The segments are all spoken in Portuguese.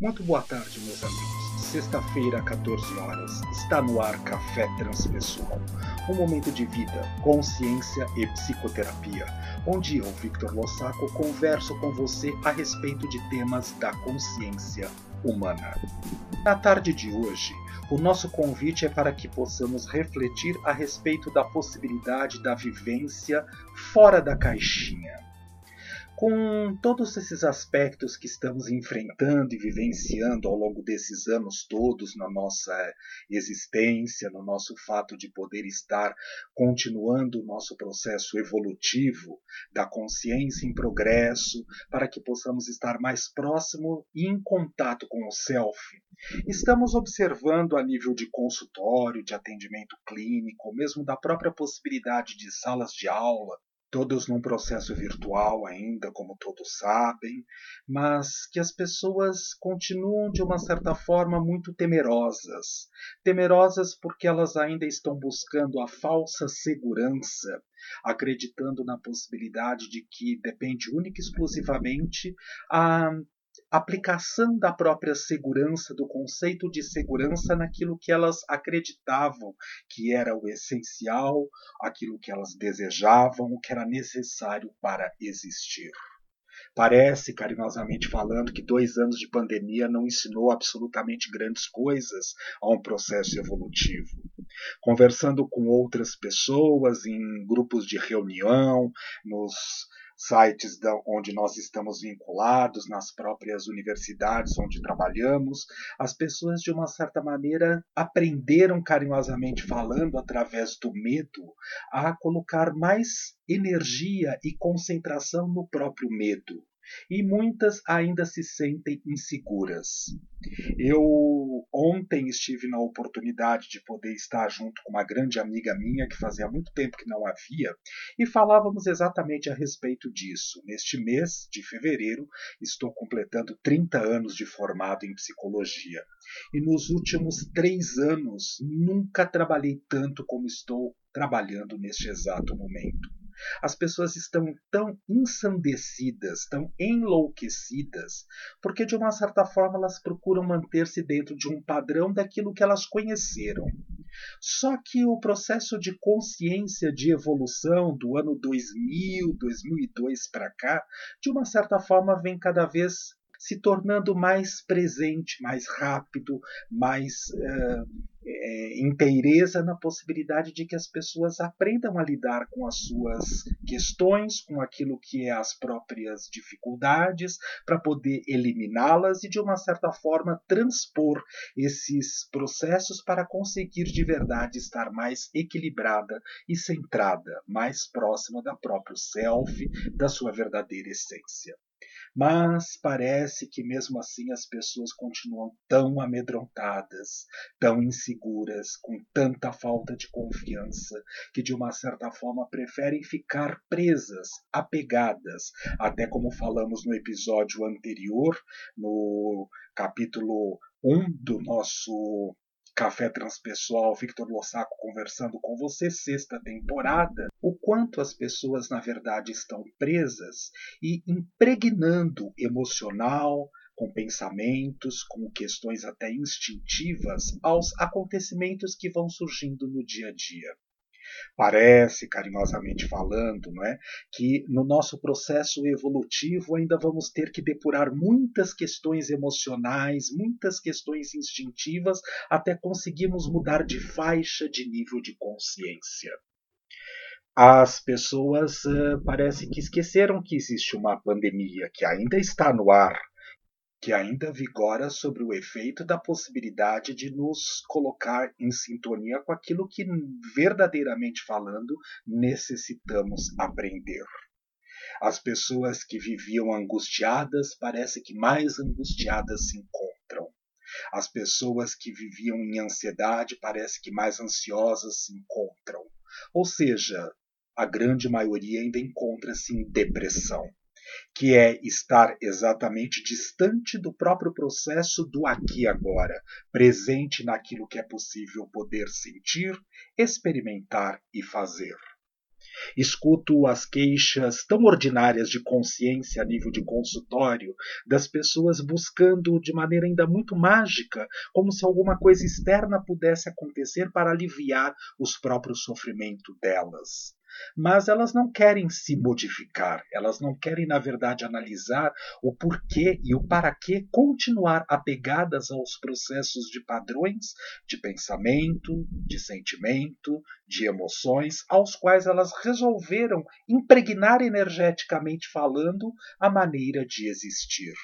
Muito boa tarde, meus amigos. Sexta-feira, 14 horas, está no ar Café Transpessoal, um momento de vida, consciência e psicoterapia, onde eu, Victor Lossaco, converso com você a respeito de temas da consciência humana. Na tarde de hoje, o nosso convite é para que possamos refletir a respeito da possibilidade da vivência fora da caixinha com todos esses aspectos que estamos enfrentando e vivenciando ao longo desses anos todos na nossa existência, no nosso fato de poder estar continuando o nosso processo evolutivo da consciência em progresso, para que possamos estar mais próximo e em contato com o self. Estamos observando a nível de consultório, de atendimento clínico, mesmo da própria possibilidade de salas de aula, todos num processo virtual ainda, como todos sabem, mas que as pessoas continuam de uma certa forma muito temerosas. Temerosas porque elas ainda estão buscando a falsa segurança, acreditando na possibilidade de que depende única e exclusivamente a aplicação da própria segurança, do conceito de segurança naquilo que elas acreditavam que era o essencial, aquilo que elas desejavam, o que era necessário para existir. Parece, carinhosamente falando, que dois anos de pandemia não ensinou absolutamente grandes coisas a um processo evolutivo. Conversando com outras pessoas em grupos de reunião, nos sites onde nós estamos vinculados, nas próprias universidades onde trabalhamos, as pessoas, de uma certa maneira, aprenderam, carinhosamente falando, através do medo, a colocar mais energia e concentração no próprio medo e muitas ainda se sentem inseguras. Eu ontem estive na oportunidade de poder estar junto com uma grande amiga minha que fazia muito tempo que não havia e falávamos exatamente a respeito disso. Neste mês de fevereiro estou completando 30 anos de formado em psicologia e nos últimos três anos nunca trabalhei tanto como estou trabalhando neste exato momento. As pessoas estão tão ensandecidas, tão enlouquecidas, porque de uma certa forma elas procuram manter-se dentro de um padrão daquilo que elas conheceram. Só que o processo de consciência de evolução do ano 2000, 2002 para cá, de uma certa forma vem cada vez se tornando mais presente, mais rápido, mais uh, é, inteireza na possibilidade de que as pessoas aprendam a lidar com as suas questões, com aquilo que é as próprias dificuldades, para poder eliminá-las e, de uma certa forma, transpor esses processos para conseguir de verdade estar mais equilibrada e centrada, mais próxima da própria self, da sua verdadeira essência. Mas parece que mesmo assim as pessoas continuam tão amedrontadas, tão inseguras, com tanta falta de confiança, que de uma certa forma preferem ficar presas, apegadas, até como falamos no episódio anterior, no capítulo 1 do nosso Café Transpessoal, Victor Lossaco conversando com você, sexta temporada, o quanto as pessoas na verdade estão presas e impregnando emocional, com pensamentos, com questões até instintivas aos acontecimentos que vão surgindo no dia a dia. Parece, carinhosamente falando, não é, que no nosso processo evolutivo ainda vamos ter que depurar muitas questões emocionais, muitas questões instintivas, até conseguirmos mudar de faixa de nível de consciência. As pessoas uh, parece que esqueceram que existe uma pandemia que ainda está no ar, que ainda vigora sobre o efeito da possibilidade de nos colocar em sintonia com aquilo que, verdadeiramente falando, necessitamos aprender. As pessoas que viviam angustiadas parece que mais angustiadas se encontram. As pessoas que viviam em ansiedade parece que mais ansiosas se encontram. Ou seja, a grande maioria ainda encontra-se em depressão que é estar exatamente distante do próprio processo do aqui e agora, presente naquilo que é possível poder sentir, experimentar e fazer. Escuto as queixas tão ordinárias de consciência a nível de consultório, das pessoas buscando de maneira ainda muito mágica, como se alguma coisa externa pudesse acontecer para aliviar os próprios sofrimentos delas mas elas não querem se modificar, elas não querem, na verdade, analisar o porquê e o para que continuar apegadas aos processos de padrões de pensamento, de sentimento, de emoções, aos quais elas resolveram impregnar energeticamente falando a maneira de existir.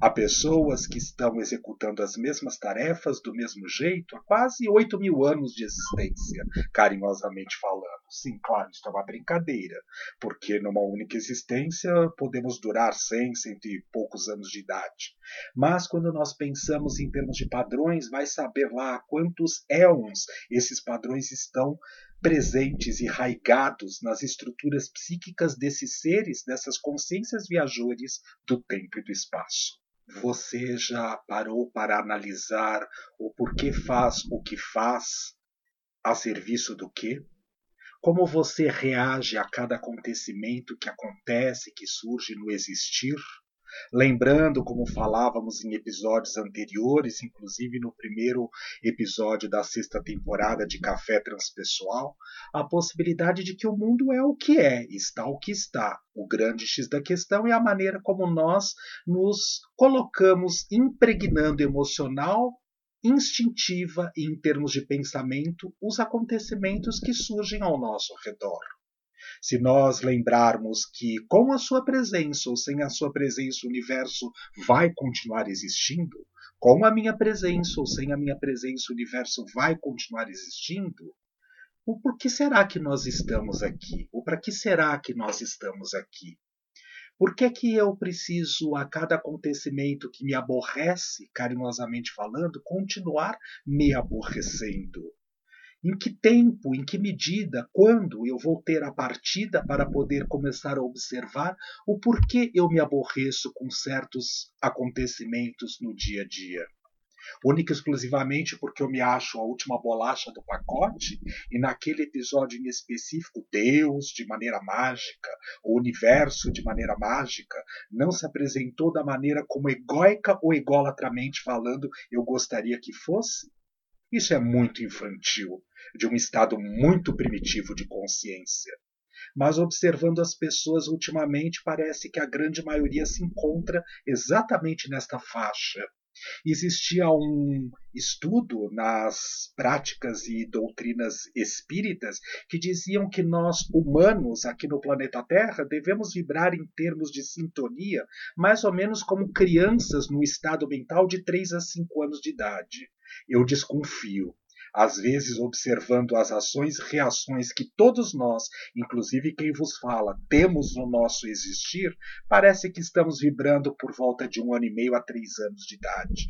Há pessoas que estão executando as mesmas tarefas do mesmo jeito há quase 8 mil anos de existência, carinhosamente falando. Sim, claro, isso é uma brincadeira, porque numa única existência podemos durar 100, cento e poucos anos de idade. Mas quando nós pensamos em termos de padrões, vai saber lá quantos éons esses padrões estão presentes e raigados nas estruturas psíquicas desses seres, dessas consciências viajores do tempo e do espaço. Você já parou para analisar o porquê faz o que faz a serviço do quê? Como você reage a cada acontecimento que acontece, que surge no existir? Lembrando, como falávamos em episódios anteriores, inclusive no primeiro episódio da sexta temporada de Café Transpessoal, a possibilidade de que o mundo é o que é, está o que está. O grande X da questão é a maneira como nós nos colocamos impregnando emocional instintiva e em termos de pensamento os acontecimentos que surgem ao nosso redor. Se nós lembrarmos que com a sua presença ou sem a sua presença o universo vai continuar existindo, com a minha presença ou sem a minha presença o universo vai continuar existindo, o por que será que nós estamos aqui? Ou para que será que nós estamos aqui? Por que, que eu preciso, a cada acontecimento que me aborrece, carinhosamente falando, continuar me aborrecendo? Em que tempo, em que medida, quando eu vou ter a partida para poder começar a observar o porquê eu me aborreço com certos acontecimentos no dia a dia? única e exclusivamente porque eu me acho a última bolacha do pacote, e naquele episódio em específico, Deus, de maneira mágica, o universo, de maneira mágica, não se apresentou da maneira como egóica ou egolatramente falando eu gostaria que fosse? Isso é muito infantil, de um estado muito primitivo de consciência. Mas observando as pessoas ultimamente, parece que a grande maioria se encontra exatamente nesta faixa. Existia um estudo nas práticas e doutrinas espíritas que diziam que nós, humanos, aqui no planeta Terra, devemos vibrar em termos de sintonia, mais ou menos como crianças no estado mental de 3 a 5 anos de idade. Eu desconfio. Às vezes, observando as ações e reações que todos nós, inclusive quem vos fala, temos no nosso existir, parece que estamos vibrando por volta de um ano e meio a três anos de idade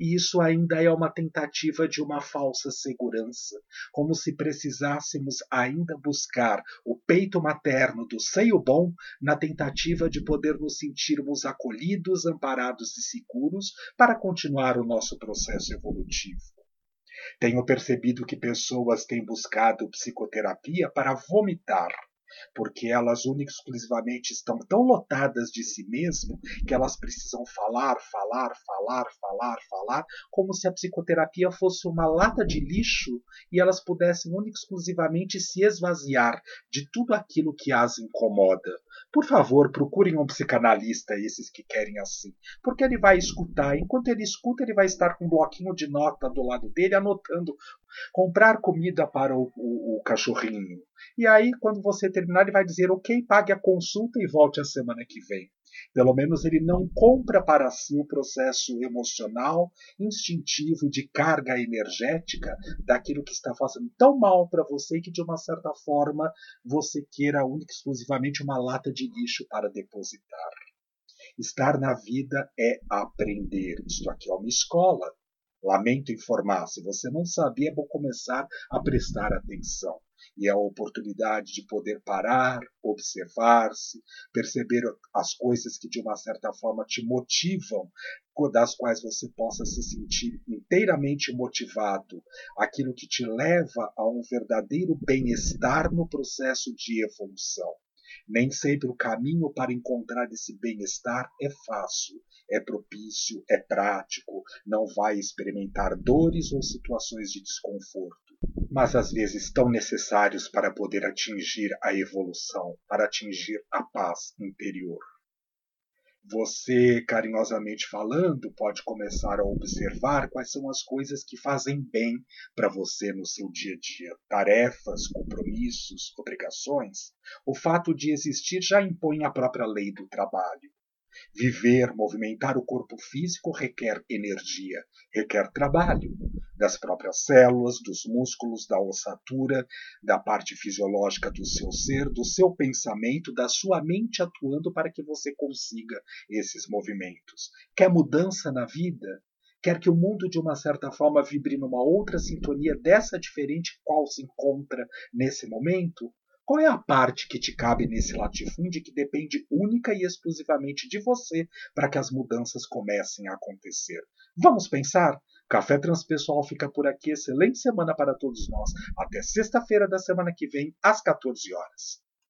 e isso ainda é uma tentativa de uma falsa segurança, como se precisássemos ainda buscar o peito materno do seio bom na tentativa de poder nos sentirmos acolhidos, amparados e seguros para continuar o nosso processo evolutivo. Tenho percebido que pessoas têm buscado psicoterapia para vomitar porque elas única exclusivamente estão tão lotadas de si mesmo que elas precisam falar, falar, falar, falar, falar, como se a psicoterapia fosse uma lata de lixo e elas pudessem única exclusivamente se esvaziar de tudo aquilo que as incomoda. Por favor, procurem um psicanalista, esses que querem assim, porque ele vai escutar. Enquanto ele escuta, ele vai estar com um bloquinho de nota do lado dele, anotando comprar comida para o, o, o cachorrinho. E aí, quando você terminar, ele vai dizer: ok, pague a consulta e volte a semana que vem. Pelo menos ele não compra para si o processo emocional, instintivo de carga energética daquilo que está fazendo tão mal para você que, de uma certa forma, você queira única e exclusivamente uma lata de lixo para depositar. Estar na vida é aprender. Isto aqui é uma escola. Lamento informar, se você não sabia, é bom começar a prestar atenção. E é a oportunidade de poder parar, observar-se, perceber as coisas que de uma certa forma te motivam, das quais você possa se sentir inteiramente motivado, aquilo que te leva a um verdadeiro bem-estar no processo de evolução. Nem sempre o caminho para encontrar esse bem-estar é fácil, é propício, é prático, não vai experimentar dores ou situações de desconforto, mas às vezes tão necessários para poder atingir a evolução, para atingir a paz interior. Você, carinhosamente falando, pode começar a observar quais são as coisas que fazem bem para você no seu dia a dia. Tarefas, compromissos, obrigações. O fato de existir já impõe a própria lei do trabalho. Viver, movimentar o corpo físico requer energia, requer trabalho das próprias células, dos músculos, da ossatura, da parte fisiológica do seu ser, do seu pensamento, da sua mente atuando para que você consiga esses movimentos. Quer mudança na vida? Quer que o mundo, de uma certa forma, vibre numa outra sintonia dessa diferente qual se encontra nesse momento? Qual é a parte que te cabe nesse latifúndio que depende única e exclusivamente de você para que as mudanças comecem a acontecer? Vamos pensar? Café Transpessoal fica por aqui. Excelente semana para todos nós. Até sexta-feira da semana que vem, às 14 horas.